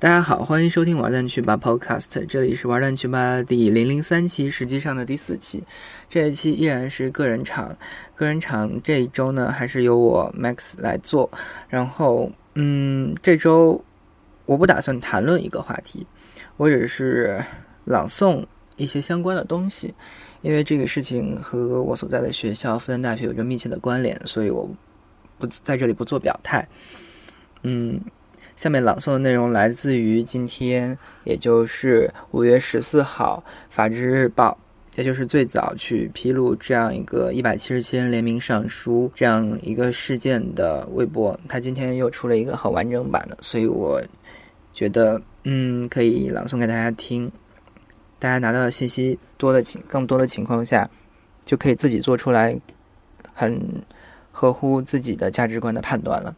大家好，欢迎收听玩蛋去吧 Podcast，这里是玩蛋去吧第零零三期，实际上的第四期。这一期依然是个人场，个人场这一周呢，还是由我 Max 来做。然后，嗯，这周我不打算谈论一个话题，我只是朗诵一些相关的东西，因为这个事情和我所在的学校复旦大学有着密切的关联，所以我不在这里不做表态。嗯。下面朗诵的内容来自于今天，也就是五月十四号，《法制日报》，也就是最早去披露这样一个一百七十七人联名上书这样一个事件的微博。他今天又出了一个很完整版的，所以我觉得，嗯，可以朗诵给大家听。大家拿到信息多的情更多的情况下，就可以自己做出来很合乎自己的价值观的判断了。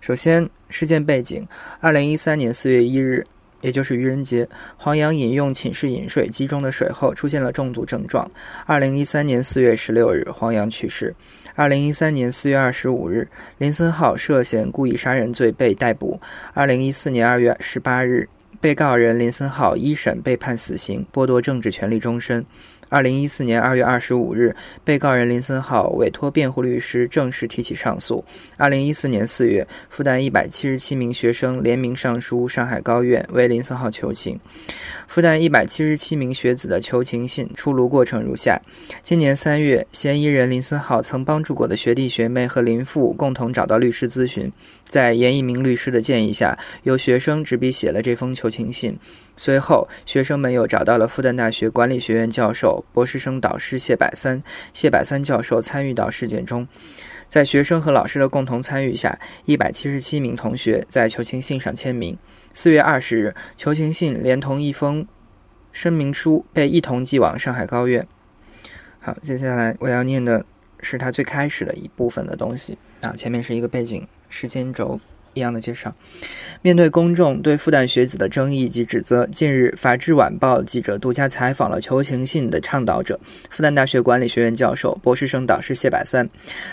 首先，事件背景：二零一三年四月一日，也就是愚人节，黄洋饮用寝室饮水机中的水后出现了中毒症状。二零一三年四月十六日，黄洋去世。二零一三年四月二十五日，林森浩涉嫌故意杀人罪被逮捕。二零一四年二月十八日，被告人林森浩一审被判死刑，剥夺政治权利终身。二零一四年二月二十五日，被告人林森浩委托辩护律师正式提起上诉。二零一四年四月，复旦一百七十七名学生联名上书上海高院为林森浩求情。复旦一百七十七名学子的求情信出炉过程如下：今年三月，嫌疑人林森浩曾帮助过的学弟学妹和林父共同找到律师咨询，在严一鸣律师的建议下，由学生执笔写了这封求情信。随后，学生们又找到了复旦大学管理学院教授、博士生导师谢百三。谢百三教授参与到事件中，在学生和老师的共同参与下，一百七十七名同学在求情信上签名。四月二十日，求情信连同一封声明书被一同寄往上海高院。好，接下来我要念的是他最开始的一部分的东西啊，前面是一个背景时间轴。一样的介绍。面对公众对复旦学子的争议及指责，近日，《法制晚报》记者独家采访了求情信的倡导者——复旦大学管理学院教授、博士生导师谢百三。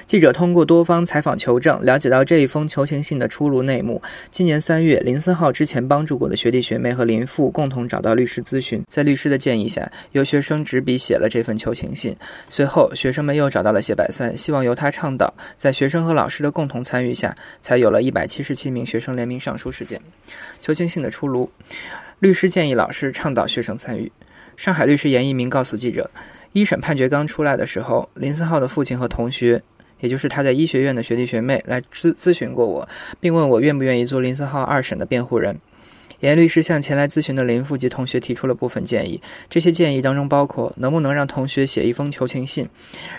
记者通过多方采访求证，了解到这一封求情信的出炉内幕。今年三月，林森浩之前帮助过的学弟学妹和林父共同找到律师咨询，在律师的建议下，由学生执笔写了这份求情信。随后，学生们又找到了谢百三，希望由他倡导，在学生和老师的共同参与下，才有了一百七十。七名学生联名上书事件，求情信的出炉。律师建议老师倡导学生参与。上海律师严一鸣告诉记者，一审判决刚出来的时候，林思浩的父亲和同学，也就是他在医学院的学弟学妹来咨咨询过我，并问我愿不愿意做林思浩二审的辩护人。严律师向前来咨询的林父及同学提出了部分建议，这些建议当中包括能不能让同学写一封求情信，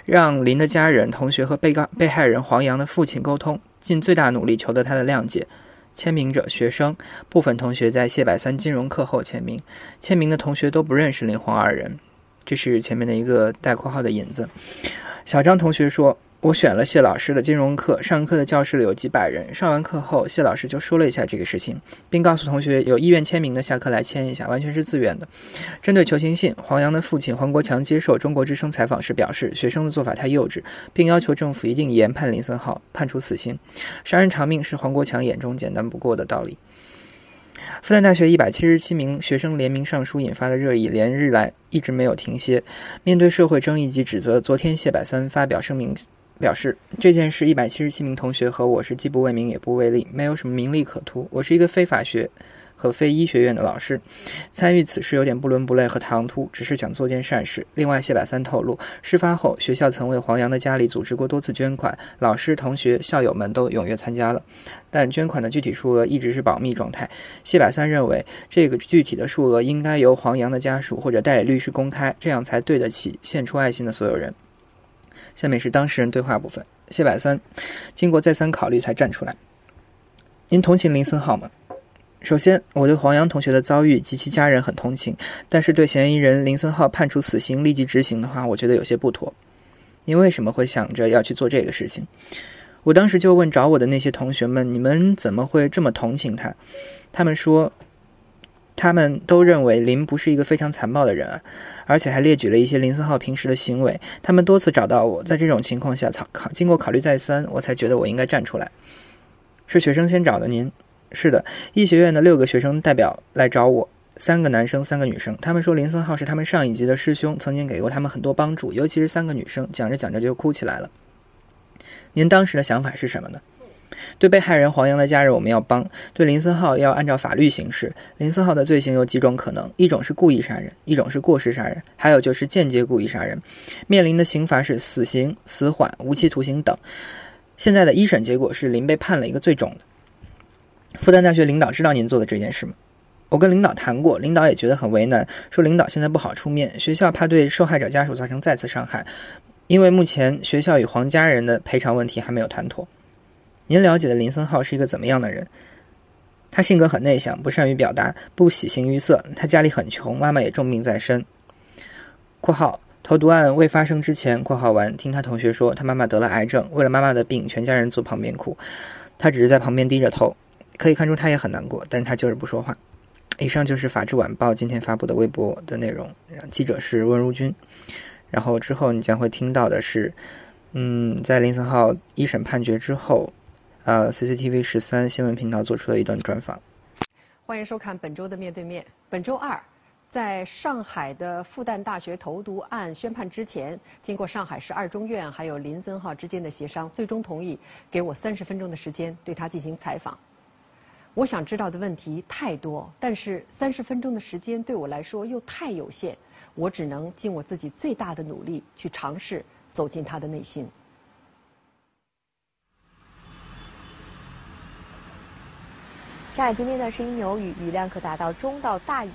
让林的家人、同学和被告被害人黄洋的父亲沟通。尽最大努力求得他的谅解。签名者学生部分同学在谢百三金融课后签名，签名的同学都不认识林黄二人。这是前面的一个带括号的引子。小张同学说。我选了谢老师的金融课，上课的教室里有几百人。上完课后，谢老师就说了一下这个事情，并告诉同学有意愿签名的下课来签一下，完全是自愿的。针对求情信，黄洋的父亲黄国强接受中国之声采访时表示，学生的做法太幼稚，并要求政府一定严判林森浩，判处死刑。杀人偿命是黄国强眼中简单不过的道理。复旦大学一百七十七名学生联名上书引发的热议，连日来一直没有停歇。面对社会争议及指责，昨天谢百三发表声明。表示这件事，一百七十七名同学和我是既不为名也不为利，没有什么名利可图。我是一个非法学和非医学院的老师，参与此事有点不伦不类和唐突，只是想做件善事。另外，谢百三透露，事发后学校曾为黄洋的家里组织过多次捐款，老师、同学、校友们都踊跃参加了，但捐款的具体数额一直是保密状态。谢百三认为，这个具体的数额应该由黄洋的家属或者代理律师公开，这样才对得起献出爱心的所有人。下面是当事人对话部分。谢百三经过再三考虑才站出来。您同情林森浩吗？首先，我对黄洋同学的遭遇及其家人很同情，但是对嫌疑人林森浩判处死刑立即执行的话，我觉得有些不妥。您为什么会想着要去做这个事情？我当时就问找我的那些同学们：你们怎么会这么同情他？他们说。他们都认为林不是一个非常残暴的人啊，而且还列举了一些林森浩平时的行为。他们多次找到我，在这种情况下，考考经过考虑再三，我才觉得我应该站出来。是学生先找的您？是的，医学院的六个学生代表来找我，三个男生，三个女生。他们说林森浩是他们上一级的师兄，曾经给过他们很多帮助，尤其是三个女生，讲着讲着就哭起来了。您当时的想法是什么呢？对被害人黄洋的家人，我们要帮；对林森浩要按照法律行事。林森浩的罪行有几种可能：一种是故意杀人，一种是过失杀人，还有就是间接故意杀人。面临的刑罚是死刑、死缓、无期徒刑等。现在的一审结果是林被判了一个最重的。复旦大学领导知道您做的这件事吗？我跟领导谈过，领导也觉得很为难，说领导现在不好出面，学校怕对受害者家属造成再次伤害，因为目前学校与黄家人的赔偿问题还没有谈妥。您了解的林森浩是一个怎么样的人？他性格很内向，不善于表达，不喜形于色。他家里很穷，妈妈也重病在身。（括号投毒案未发生之前，括号完听他同学说他妈妈得了癌症，为了妈妈的病，全家人坐旁边哭，他只是在旁边低着头，可以看出他也很难过，但他就是不说话。）以上就是《法制晚报》今天发布的微博的内容。记者是温如君。然后之后你将会听到的是，嗯，在林森浩一审判决之后。呃，CCTV 十三新闻频道做出的一段专访。欢迎收看本周的面对面。本周二，在上海的复旦大学投毒案宣判之前，经过上海市二中院还有林森浩之间的协商，最终同意给我三十分钟的时间对他进行采访。我想知道的问题太多，但是三十分钟的时间对我来说又太有限，我只能尽我自己最大的努力去尝试走进他的内心。上海今天呢是阴有雨，雨量可达到中到大雨。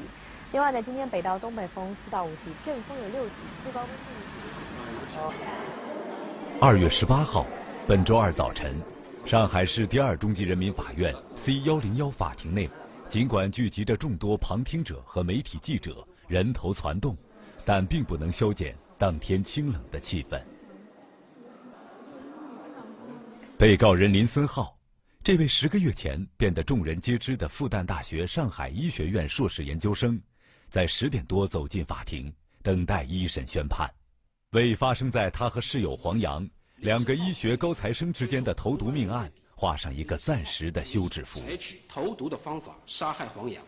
另外呢，今天北到东北风四到五级，阵风有六级，最高温度。二月十八号，本周二早晨，上海市第二中级人民法院 C 幺零幺法庭内，尽管聚集着众多旁听者和媒体记者，人头攒动，但并不能消减当天清冷的气氛。被告人林森浩。这位十个月前变得众人皆知的复旦大学上海医学院硕士研究生，在十点多走进法庭，等待一审宣判，为发生在他和室友黄洋两个医学高材生之间的投毒命案画上一个暂时的休止符。采取投毒的方法杀害黄洋，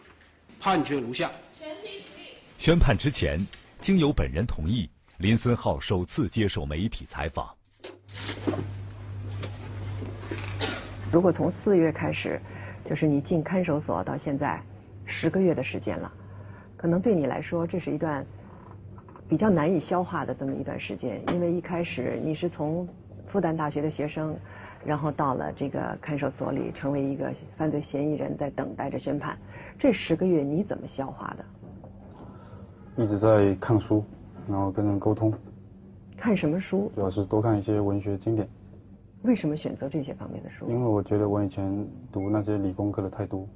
判决如下：宣判之前，经由本人同意，林森浩首次接受媒体采访。如果从四月开始，就是你进看守所到现在十个月的时间了，可能对你来说这是一段比较难以消化的这么一段时间，因为一开始你是从复旦大学的学生，然后到了这个看守所里，成为一个犯罪嫌疑人，在等待着宣判。这十个月你怎么消化的？一直在看书，然后跟人沟通。看什么书？主要是多看一些文学经典。为什么选择这些方面的书？因为我觉得我以前读那些理工科的太多，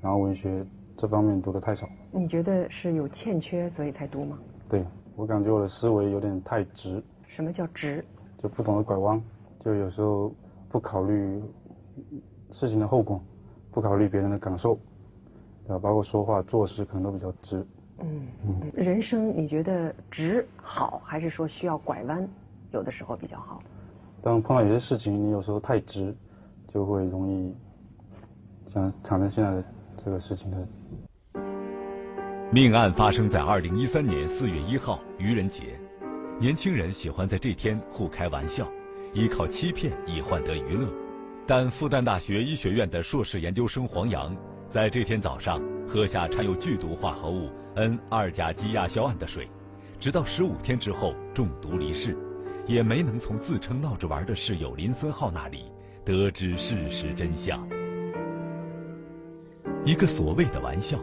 然后文学这方面读的太少。你觉得是有欠缺，所以才读吗？对，我感觉我的思维有点太直。什么叫直？就不懂得拐弯，就有时候不考虑事情的后果，不考虑别人的感受，啊，包括说话做事可能都比较直。嗯嗯。人生你觉得直好，还是说需要拐弯，有的时候比较好？当碰到有些事情，你有时候太直，就会容易像产生现在的这个事情的。命案发生在二零一三年四月一号愚人节，年轻人喜欢在这天互开玩笑，依靠欺骗以换得娱乐。但复旦大学医学院的硕士研究生黄洋，在这天早上喝下掺有剧毒化合物 N 二甲基亚硝胺的水，直到十五天之后中毒离世。也没能从自称闹着玩的室友林森浩那里得知事实真相。一个所谓的玩笑，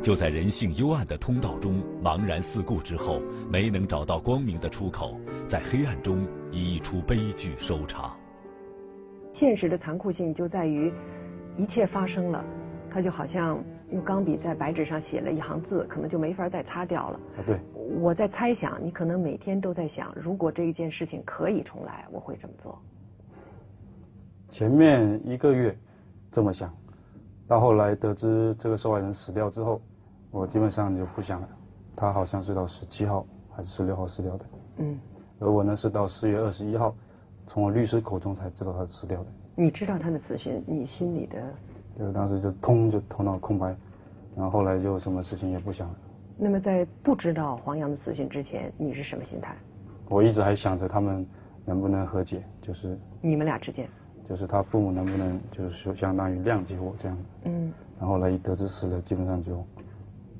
就在人性幽暗的通道中茫然四顾之后，没能找到光明的出口，在黑暗中以一出悲剧收场。现实的残酷性就在于，一切发生了，它就好像用钢笔在白纸上写了一行字，可能就没法再擦掉了。啊，对。我在猜想，你可能每天都在想，如果这一件事情可以重来，我会这么做。前面一个月这么想，到后来得知这个受害人死掉之后，我基本上就不想了。他好像是到十七号还是十六号死掉的。嗯。而我呢是到四月二十一号，从我律师口中才知道他死掉的。你知道他的死讯，你心里的就当时就砰就头脑空白，然后后来就什么事情也不想了。那么在不知道黄洋的死讯之前，你是什么心态？我一直还想着他们能不能和解，就是你们俩之间，就是他父母能不能就是说相当于谅解我这样。嗯，然后后来一得知死了，基本上就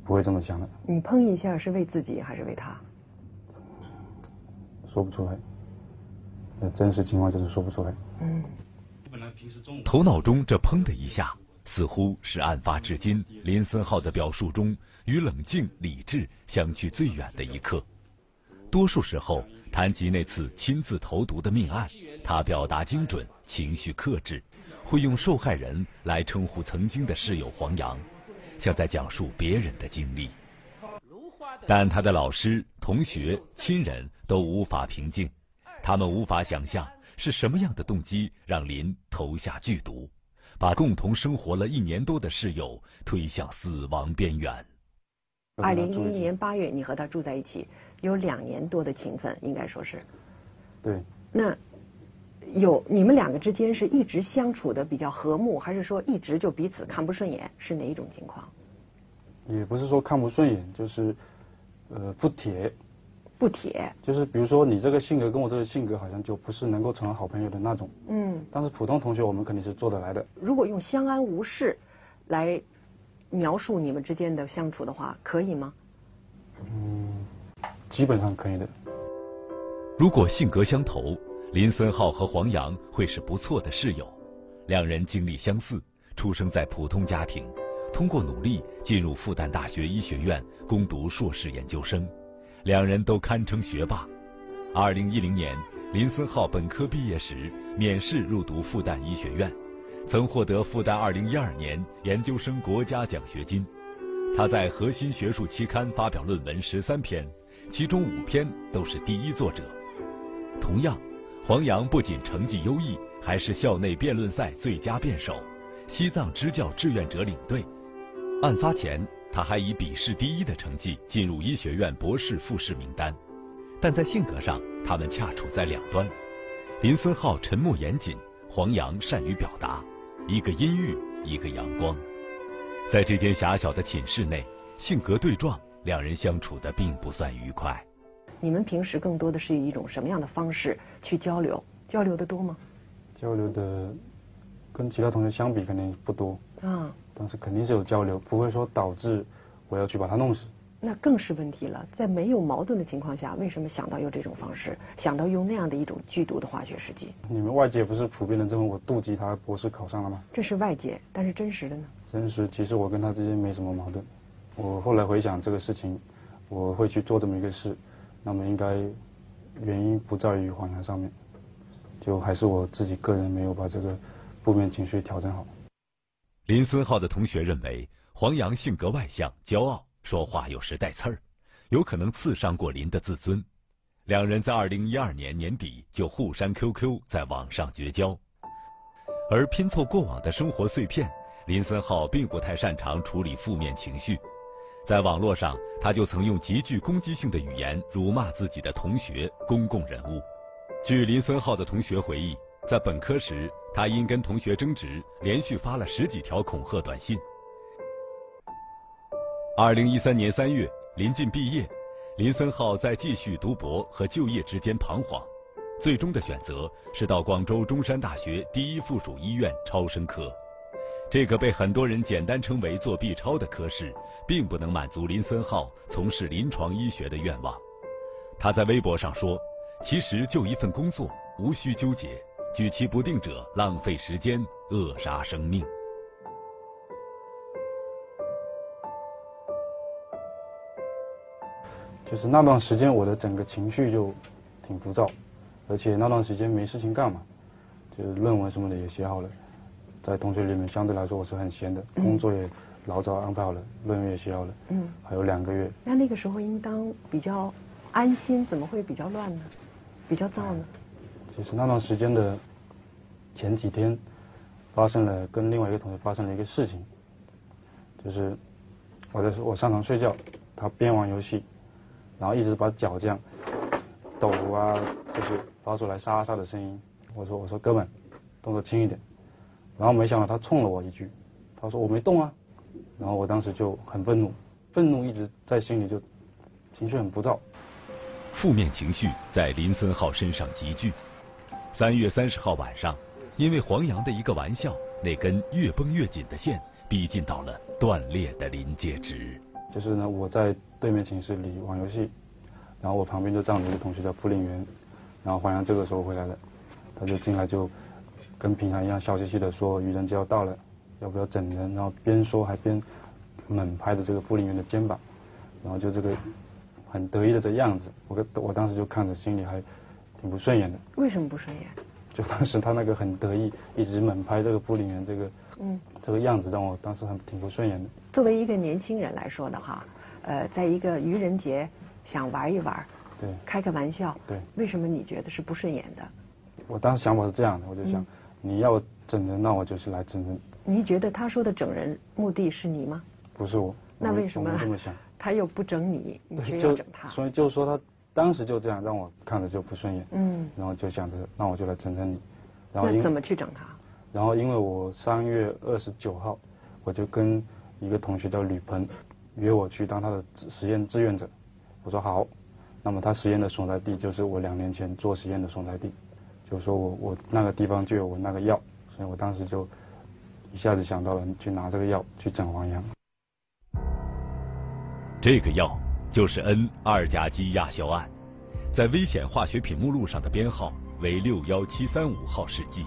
不会这么想了，你砰一下是为自己还是为他？说不出来。那，真实情况就是说不出来。嗯，头脑中这砰的一下，似乎是案发至今林森浩的表述中与冷静理智相去最远的一刻。多数时候，谈及那次亲自投毒的命案，他表达精准，情绪克制，会用受害人来称呼曾经的室友黄洋，像在讲述别人的经历。但他的老师、同学、亲人都无法平静。他们无法想象是什么样的动机让林投下剧毒，把共同生活了一年多的室友推向死亡边缘。二零一一年八月，你和他住在一起，有两年多的情分，应该说是。对。那有你们两个之间是一直相处的比较和睦，还是说一直就彼此看不顺眼？是哪一种情况？也不是说看不顺眼，就是呃不铁。不铁，就是比如说你这个性格跟我这个性格好像就不是能够成为好朋友的那种。嗯。但是普通同学我们肯定是做得来的。如果用相安无事来描述你们之间的相处的话，可以吗？嗯，基本上可以的。如果性格相投，林森浩和黄洋会是不错的室友。两人经历相似，出生在普通家庭，通过努力进入复旦大学医学院攻读硕士研究生。两人都堪称学霸。二零一零年，林森浩本科毕业时免试入读复旦医学院，曾获得复旦二零一二年研究生国家奖学金。他在核心学术期刊发表论文十三篇，其中五篇都是第一作者。同样，黄洋不仅成绩优异，还是校内辩论赛最佳辩手，西藏支教志愿者领队。案发前。他还以笔试第一的成绩进入医学院博士复试名单，但在性格上，他们恰处在两端。林森浩沉默严谨，黄洋善于表达，一个阴郁，一个阳光。在这间狭小的寝室内，性格对撞，两人相处的并不算愉快。你们平时更多的是以一种什么样的方式去交流？交流的多吗？交流的，跟其他同学相比肯定不多。啊。但是肯定是有交流，不会说导致我要去把他弄死。那更是问题了。在没有矛盾的情况下，为什么想到用这种方式，想到用那样的一种剧毒的化学试剂？你们外界不是普遍的认为我妒忌他博士考上了吗？这是外界，但是真实的呢？真实，其实我跟他之间没什么矛盾。我后来回想这个事情，我会去做这么一个事，那么应该原因不在于黄洋上面，就还是我自己个人没有把这个负面情绪调整好。林森浩的同学认为，黄洋性格外向、骄傲，说话有时带刺儿，有可能刺伤过林的自尊。两人在二零一二年年底就互删 QQ，在网上绝交。而拼凑过往的生活碎片，林森浩并不太擅长处理负面情绪，在网络上，他就曾用极具攻击性的语言辱骂自己的同学、公共人物。据林森浩的同学回忆，在本科时。他因跟同学争执，连续发了十几条恐吓短信。二零一三年三月，临近毕业，林森浩在继续读博和就业之间彷徨，最终的选择是到广州中山大学第一附属医院超声科。这个被很多人简单称为做 B 超的科室，并不能满足林森浩从事临床医学的愿望。他在微博上说：“其实就一份工作，无需纠结。”举棋不定者浪费时间，扼杀生命。就是那段时间，我的整个情绪就挺浮躁，而且那段时间没事情干嘛，就是论文什么的也写好了，在同学里面相对来说我是很闲的，工作也老早安排好了，论文也写好了，嗯，还有两个月。那那个时候应当比较安心，怎么会比较乱呢？比较躁呢？就是那段时间的前几天，发生了跟另外一个同学发生了一个事情，就是我在说我上床睡觉，他边玩游戏，然后一直把脚这样抖啊，就是发出来沙沙的声音。我说我说哥们，动作轻一点。然后没想到他冲了我一句，他说我没动啊，然后我当时就很愤怒，愤怒一直在心里就情绪很浮躁。负面情绪在林森浩身上集聚。三月三十号晚上，因为黄洋的一个玩笑，那根越绷越紧的线逼近到了断裂的临界值。就是呢，我在对面寝室里玩游戏，然后我旁边就站着一个同学叫傅令元，然后黄洋这个时候回来了，他就进来就跟平常一样笑嘻嘻的说愚人节要到了，要不要整人？然后边说还边猛拍着这个傅令元的肩膀，然后就这个很得意的这样子，我我当时就看着心里还挺不顺眼的。为什么不顺眼？就当时他那个很得意，一直猛拍这个傅令元这个嗯，这个样子，让我当时很挺不顺眼的。作为一个年轻人来说的话，呃，在一个愚人节想玩一玩，对开个玩笑，对，为什么你觉得是不顺眼的？我当时想法是这样的，我就想、你要整人，那我就是来整人，你觉得他说的整人目的是你吗？不是我。那为什么我这么想？他又不整你，你却对，就要整他？所以就说他当时就这样让我看着就不顺眼，嗯，然后就想着那我就来整整你，然后怎么去整他？然后因为我三月二十九号，我就跟一个同学叫吕鹏，约我去当他的实验志愿者，我说好，那么他实验的所在地就是我两年前做实验的所在地，就是说我我那个地方就有我那个药，所以我当时就一下子想到了去拿这个药去整王阳。这个药就是 N 二甲基亚硝胺，在危险化学品目录上的编号为六幺七三五号试剂。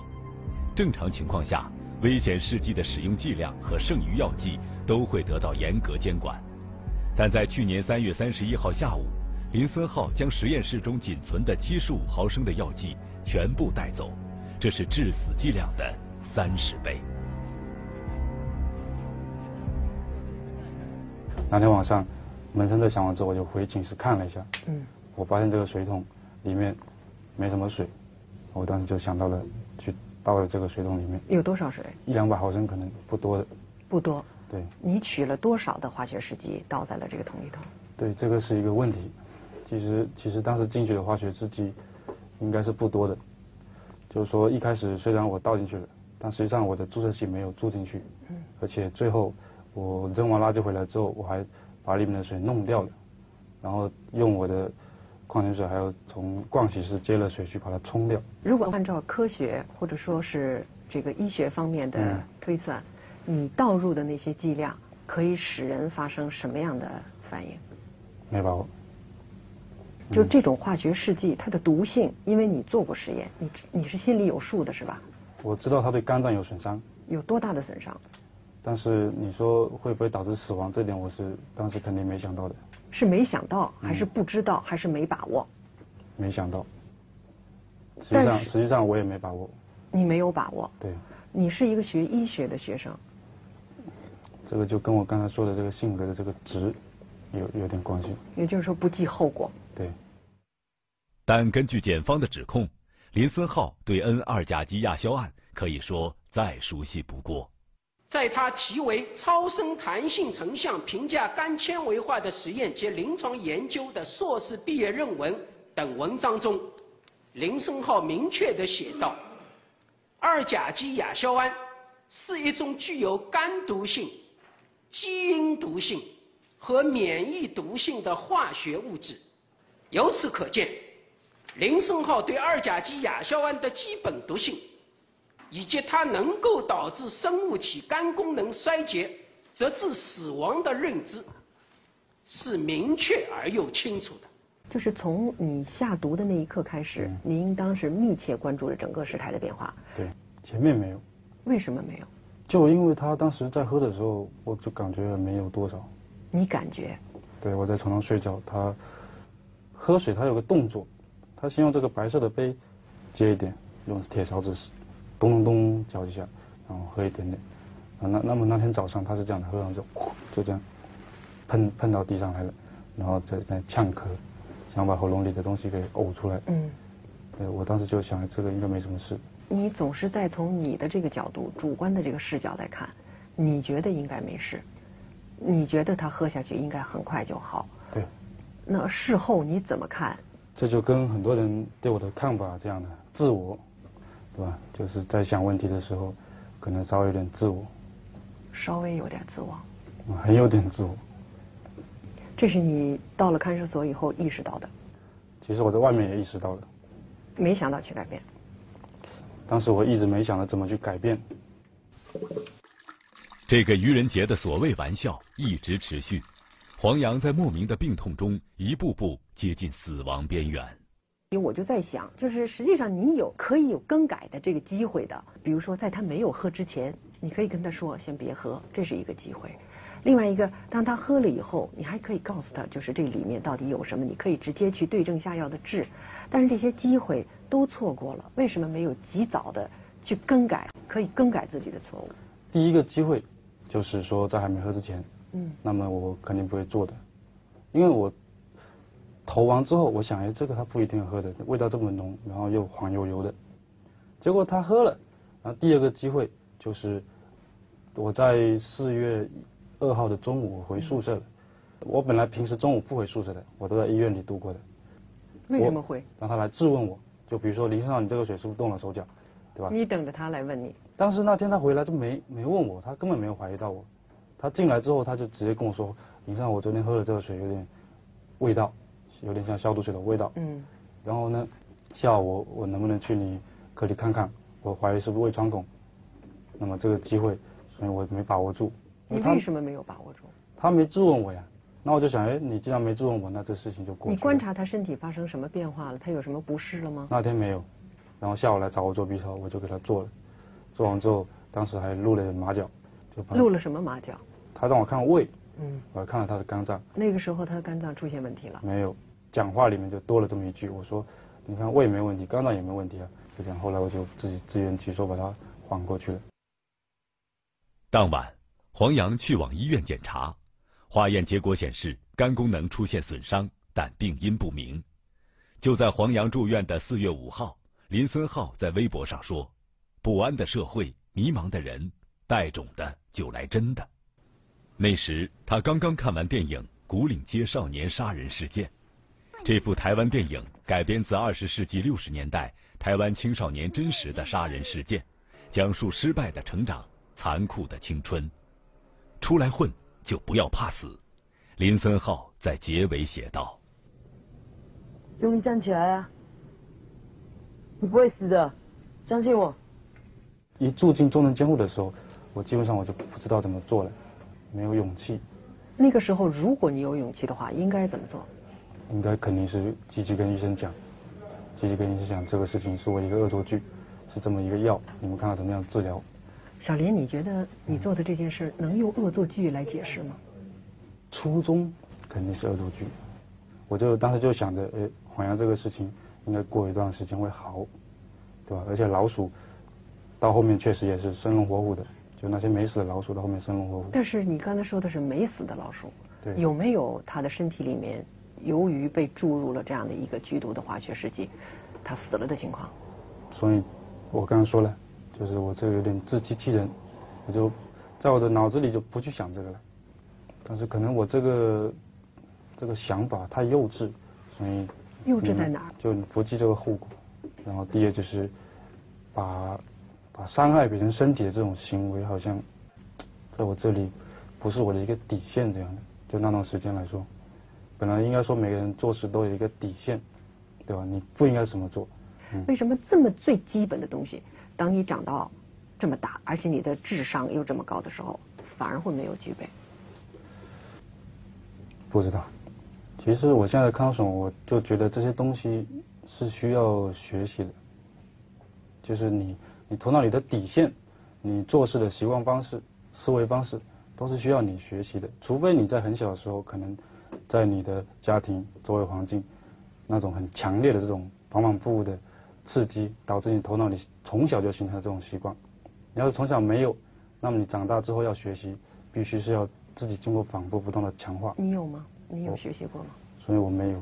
正常情况下，危险试剂的使用剂量和剩余药剂都会得到严格监管。但在去年三月三十一号下午，林森浩将实验室中仅存的七十五毫升的药剂全部带走，这是致死剂量的三十倍。那天晚上，门声在响完之后，我就回寝室看了一下，嗯，我发现这个水桶里面没什么水，我当时就想到了去倒了这个水桶里面有多少水？一两百毫升，可能不多的。不多。对你取了多少的化学试剂倒在了这个桶里头？对，这个是一个问题。其实其实当时进去的化学试剂应该是不多的，就是说一开始虽然我倒进去了，但实际上我的注射器没有注进去，嗯而且最后我扔完垃圾回来之后，我还把里面的水弄掉的，然后用我的矿泉水还有从盥洗室接了水去把它冲掉。如果按照科学或者说是这个医学方面的嗯推算，你倒入的那些剂量可以使人发生什么样的反应？没把握，就这种化学试剂，它的毒性，因为你做过实验，你你是心里有数的，是吧？我知道它对肝脏有损伤，有多大的损伤？但是你说会不会导致死亡，这点我是当时肯定没想到的，是没想到，还是不知道，还是没把握？没想到。实际上实际上我也没把握，你没有把握。对。你是一个学医学的学生，这个就跟我刚才说的这个性格的这个直有有点关系。也就是说不计后果。对，但根据检方的指控，林森浩对 N 二甲基亚硝胺可以说再熟悉不过。在他题为《超声弹性成像评价肝纤维化的实验及临床研究》的硕士毕业论文等文章中，林森浩明确地写道：二甲基亚硝胺是一种具有肝毒性、基因毒性和免疫毒性的化学物质。由此可见，林森浩对二甲基亚硝胺的基本毒性。以及它能够导致生物体肝功能衰竭，则致死亡的认知，是明确而又清楚的。就是从你下毒的那一刻开始，您应当是密切关注着整个事态的变化。对，前面没有，为什么没有？就因为他当时在喝的时候，我就感觉没有多少。你感觉？对，我在床上睡觉，他喝水，他有个动作，他先用这个白色的杯接一点，用铁勺子咚咚咚搅几下，然后喝一点点。啊，那那么那天早上他是这样的，喝完之后就这样喷喷到地上来了，然后再再呛咳，想把喉咙里的东西给呕出来。嗯，对我当时就想，这个应该没什么事。你总是在从你的这个角度、主观的这个视角在看，你觉得应该没事，你觉得他喝下去应该很快就好。对，那事后你怎么看？这就跟很多人对我的看法这样的自我，对吧？就是在想问题的时候，可能稍微有点自我。稍微有点自我，很有点自我。这是你到了看守所以后意识到的。其实我在外面也意识到了，没想到去改变。当时我一直没想着怎么去改变。这个愚人节的所谓玩笑一直持续，黄洋在莫名的病痛中一步步接近死亡边缘。因为我就在想，就是实际上你有可以有更改的这个机会的，比如说在他没有喝之前，你可以跟他说先别喝，这是一个机会。另外一个，当他喝了以后，你还可以告诉他，就是这里面到底有什么，你可以直接去对症下药的治。但是这些机会都错过了，为什么没有及早的去更改，可以更改自己的错误？第一个机会，就是说在还没喝之前，嗯，那么我肯定不会做的，因为我投完之后，我想，哎，这个他不一定喝的，味道这么浓，然后又黄油油的，结果他喝了，然后第二个机会就是我在四月。二号的中午回宿舍了，我本来平时中午不回宿舍的，我都在医院里度过的。为什么回？让他来质问我，就比如说林先生，你这个水是不是动了手脚，对吧？你等着他来问你。当时那天他回来就没没问我，他根本没有怀疑到我。他进来之后，他就直接跟我说：“林先生，我昨天喝的这个水有点味道，有点像消毒水的味道。”嗯。然后呢，下午我我能不能去你科里看看？我怀疑是不是胃穿孔。那么这个机会，所以我没把握住。你为什么没有把握住？他没质问我呀，那我就想，哎，你既然没质问我，那这事情就过去了。你观察他身体发生什么变化了？他有什么不适了吗？那天没有，然后下午来找我做 B 超，我就给他做了，做完之后，当时还露了马脚，就露了什么马脚？他让我看胃，嗯，我还看了他的肝脏。那个时候他的肝脏出现问题了？没有，讲话里面就多了这么一句，我说，你看胃没问题，肝脏也没问题啊，就这样。后来我就自己自圆其说，把它缓过去了。当晚。黄洋去往医院检查，化验结果显示肝功能出现损伤，但病因不明。就在黄洋住院的四月五号，林森浩在微博上说：“不安的社会，迷茫的人，带种的就来真的。”那时他刚刚看完电影《古岭街少年杀人事件》，这部台湾电影改编自二十世纪六十年代台湾青少年真实的杀人事件，讲述失败的成长，残酷的青春。出来混就不要怕死，林森浩在结尾写道：“用力站起来啊！你不会死的，相信我。”一住进重症监护的时候，我基本上我就不知道怎么做了，没有勇气。那个时候，如果你有勇气的话，应该怎么做？应该肯定是积极跟医生讲，积极跟医生讲这个事情是我一个恶作剧，是这么一个药，你们看看怎么样治疗。小林，你觉得你做的这件事能用恶作剧来解释吗？初衷肯定是恶作剧，我就当时就想着，哎，黄洋这个事情应该过一段时间会好，对吧？而且老鼠到后面确实也是生龙活虎的，就那些没死的老鼠到后面生龙活虎。但是你刚才说的是没死的老鼠，对，有没有它的身体里面由于被注入了这样的一个剧毒的化学试剂，他死了的情况？所以，我刚刚说了。就是我这个有点自欺欺人，我就在我的脑子里就不去想这个了。但是可能我这个这个想法太幼稚，所以幼稚在哪儿？就不计这个后果。然后第二就是把把伤害别人身体的这种行为，好像在我这里不是我的一个底线这样的。就那段时间来说，本来应该说每个人做事都有一个底线，对吧？你不应该这么做。为什么这么最基本的东西？当你长到这么大，而且你的智商又这么高的时候，反而会没有具备。不知道，其实我现在康总，我就觉得这些东西是需要学习的。就是你，你头脑里的底线，你做事的习惯方式、思维方式，都是需要你学习的。除非你在很小的时候，可能在你的家庭周围环境那种很强烈的这种反反复复的。刺激导致你头脑里从小就形成了这种习惯。你要是从小没有，那么你长大之后要学习，必须是要自己经过反复不断的强化。你有吗？你有学习过吗？所以我没有。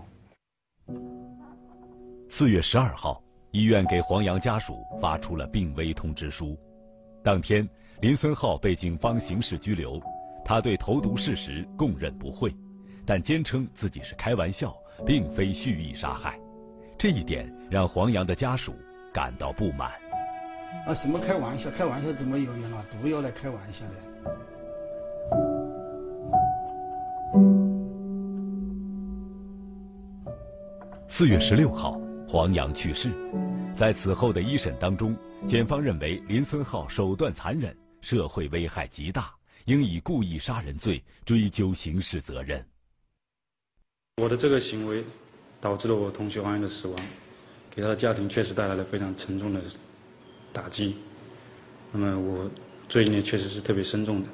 四月十二号，医院给黄洋家属发出了病危通知书。当天，林森浩被警方刑事拘留，他对投毒事实供认不讳，但坚称自己是开玩笑，并非蓄意杀害。这一点让黄洋的家属感到不满。啊，什么开玩笑？开玩笑怎么有人拿？毒药来开玩笑的？四月十六号，黄洋去世。在此后的一审当中，检方认为林森浩手段残忍，社会危害极大，应以故意杀人罪追究刑事责任。我的这个行为，导致了我同学黄洋的死亡，给他的家庭确实带来了非常沉重的打击。那么我罪孽确实是特别深重的。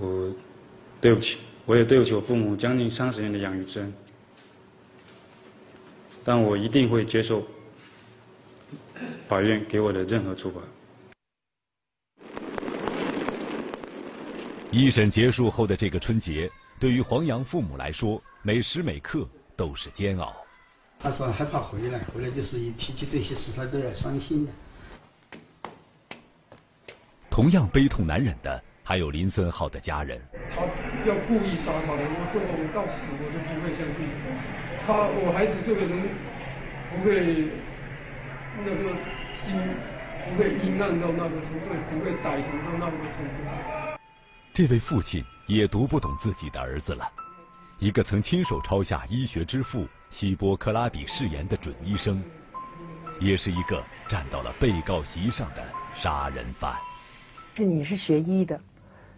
我对不起，我也对不起我父母将近三十年的养育之恩。但我一定会接受法院给我的任何处罚。一审结束后的这个春节，对于黄洋父母来说，每时每刻都是煎熬。他说害怕回来，回来就是一提起这些事，他都要伤心的。同样悲痛难忍的，还有林森浩的家人。他要故意杀他的，我说我到死我都不会相信。他，我孩子这个人不会那个心不会阴暗到那个程度，不会歹毒到那个程度。这位父亲也读不懂自己的儿子了，一个曾亲手抄下医学之父希波克拉底誓言的准医生，也是一个站到了被告席上的杀人犯。是你是学医的。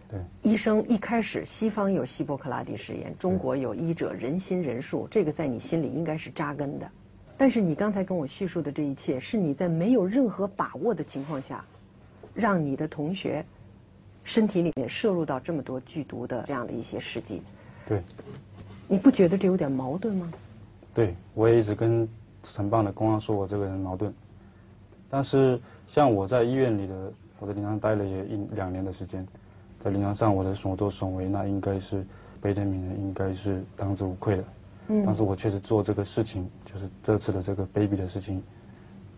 对，医生一开始西方有希波克拉底誓言，中国有医者仁心仁术，这个在你心里应该是扎根的。但是你刚才跟我叙述的这一切，是你在没有任何把握的情况下，让你的同学身体里面摄入到这么多剧毒的这样的一些试剂。对，你不觉得这有点矛盾吗？对，我也一直跟承办的公安说我这个人矛盾。但是像我在医院里的，我在临床待了也一两年的时间。在临床上，我的所作所为，那应该是悲天悯人，应该是当之无愧的。嗯。但是我确实做这个事情，就是这次的这个卑鄙的事情，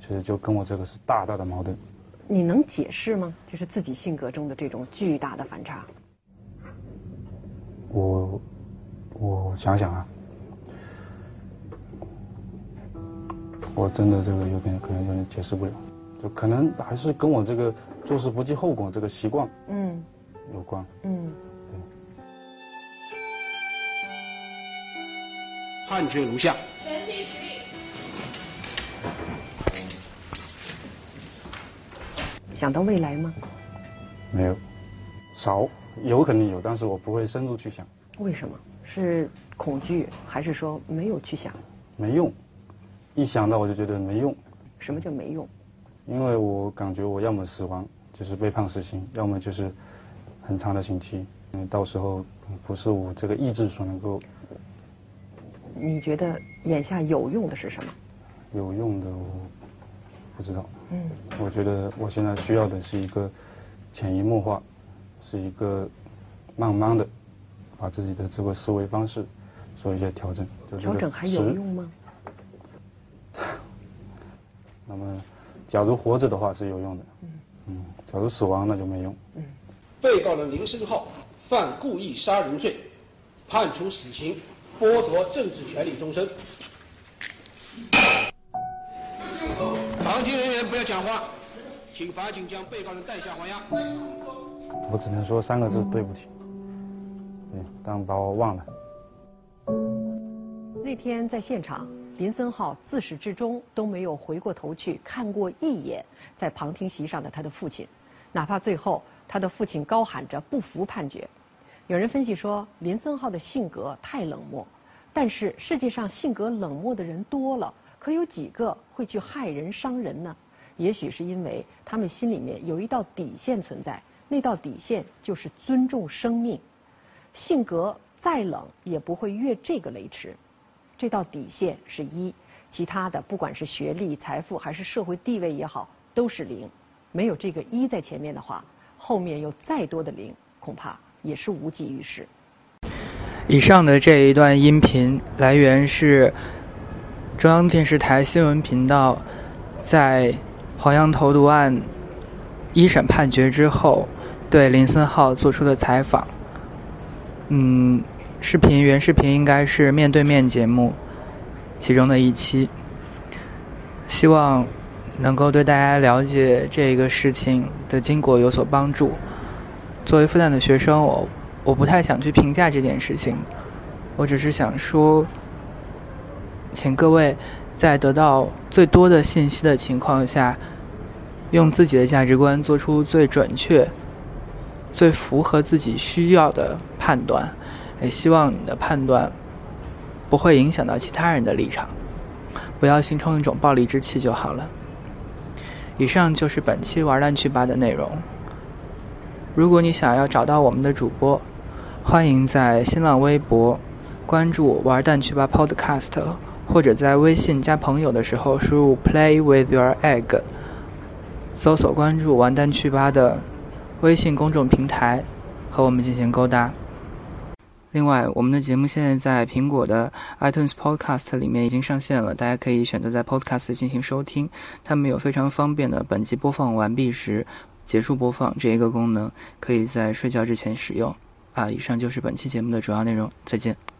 确实就跟我这个是大大的矛盾。你能解释吗？就是自己性格中的这种巨大的反差。我，我想想啊，我真的这个有点可能有点解释不了，就可能还是跟我这个做事不计后果这个习惯。嗯。有关，嗯，对。判决如下。全体起立。想到未来吗？没有，少，有肯定有，但是我不会深入去想。为什么？是恐惧，还是说没有去想？没用，一想到我就觉得没用。什么叫没用？因为我感觉我要么死亡，就是被判死刑，要么就是。很长的刑期，嗯，到时候不是我这个意志所能够。你觉得眼下有用的是什么？有用的我不知道。嗯，我觉得我现在需要的是一个潜移默化，是一个慢慢的把自己的这个思维方式做一些调整。调整还有用吗？那么，假如活着的话是有用的。嗯。嗯，假如死亡那就没用。嗯。被告人林森浩犯故意杀人罪，判处死刑，剥夺政治权利终身。讲话，请法警将被告人带下黄押。我只能说三个字：对不起。对，但把我忘了。那天在现场，林森浩自始至终都没有回过头去看过一眼在旁听席上的他的父亲，哪怕最后。他的父亲高喊着不服判决。有人分析说，林森浩的性格太冷漠。但是世界上性格冷漠的人多了，可有几个会去害人伤人呢？也许是因为他们心里面有一道底线存在，那道底线就是尊重生命。性格再冷也不会越这个雷池。这道底线是一，其他的不管是学历、财富还是社会地位也好，都是零。没有这个一在前面的话。后面有再多的零，恐怕也是无济于事。以上的这一段音频来源是中央电视台新闻频道在黄洋投毒案一审判决之后对林森浩做出的采访。嗯，视频原视频应该是面对面节目其中的一期，希望。能够对大家了解这个事情的经过有所帮助。作为复旦的学生，我我不太想去评价这件事情，我只是想说，请各位在得到最多的信息的情况下，用自己的价值观做出最准确、最符合自己需要的判断。也希望你的判断不会影响到其他人的立场，不要形成一种暴力之气就好了。以上就是本期玩蛋去吧的内容。如果你想要找到我们的主播，欢迎在新浪微博关注“玩蛋去吧 Podcast”，或者在微信加朋友的时候输入 “play with your egg”，搜索关注“完蛋去吧”的微信公众平台，和我们进行勾搭。另外，我们的节目现在在苹果的 iTunes Podcast 里面已经上线了，大家可以选择在 Podcast 进行收听。他们有非常方便的本集播放完毕时结束播放这一个功能，可以在睡觉之前使用。啊，以上就是本期节目的主要内容，再见。